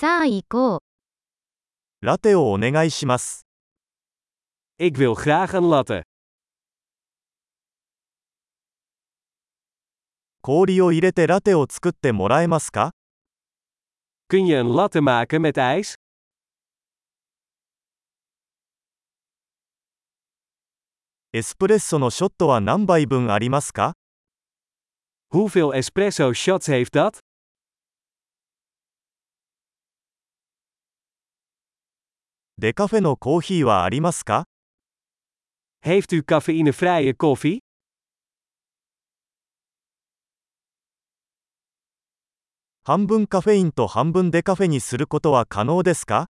さあ行こう。ラテをお願いします。Ik wil graag een latte. 氷を入れてラテを作ってもらえますか Kun je een latte maken met ijs? エスプレッソのショットは何杯分ありますか Hoeveel espresso shots heeft dat? デカフェのコーヒーはありますか Heeft u cafeïnevrije koffie? 半分カフェインと半分デカフェにすることは可能ですか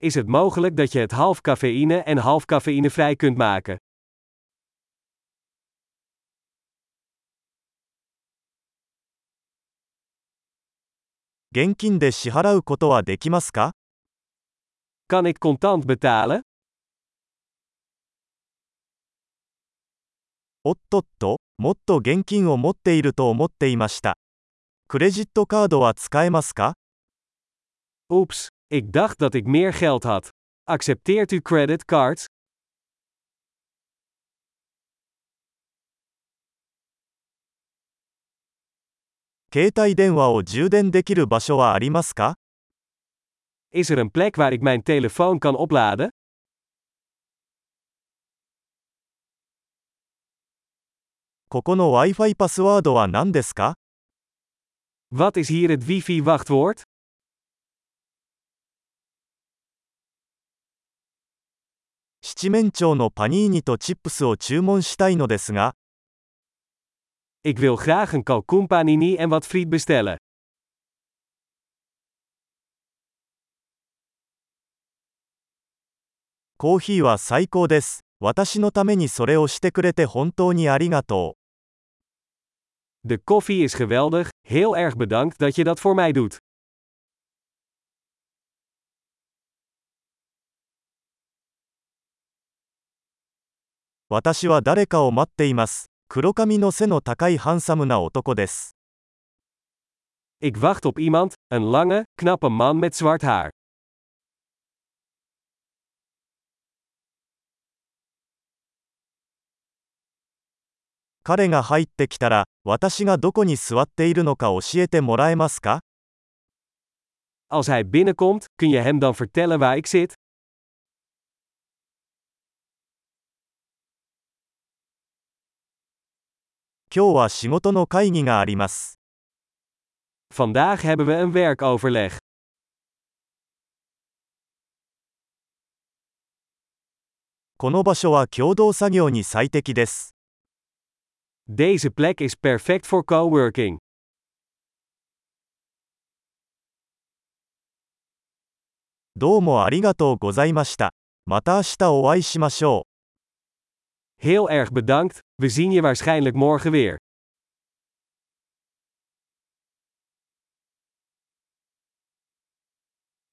Is het mogelijk dat je het half cafeïne en half cafeïnevrij kunt maken? 現金で支払うことはできますか Kan ik contant betalen? おっとっと、もっと現金を持っていると思っていました。クレジットカードは使えますか Oeps, ik dacht dat ik meer geld had. Accepteert u creditcards? 携帯電話を充電できる場所はありますか Is er een plek waar ik mijn telefoon kan opladen? ここの Wi-Fi パスワードは何ですか Wat is hier het wifi-wachtwoord? 七面鳥のパニーニとチップスを注文したいのですが、 Ik wil graag een kalkoenpanini en wat friet bestellen. コーヒーは最高です。私のためにそれをしてくれて本当にありがと De koffie is geweldig, heel erg bedankt dat je dat voor mij doet. う。私は誰かを待っています。黒髪の背の高いハンサムな男です。Ik wacht op iemand, een lange, knappe man met zwart haar. 彼が入ってきたら、私がどこに座っているのか教えてもらえますか Als hij binnenkomt, kun je hem dan vertellen waar ik zit? 今日は仕事の会議があります。Vandaag hebben we een werkoverleg. この場所は共同作業に最適です。Deze plek is perfect voor coworking. どうもありがとうございました。また明日お会いしましょう。Heel erg bedankt, we zien je waarschijnlijk morgen weer.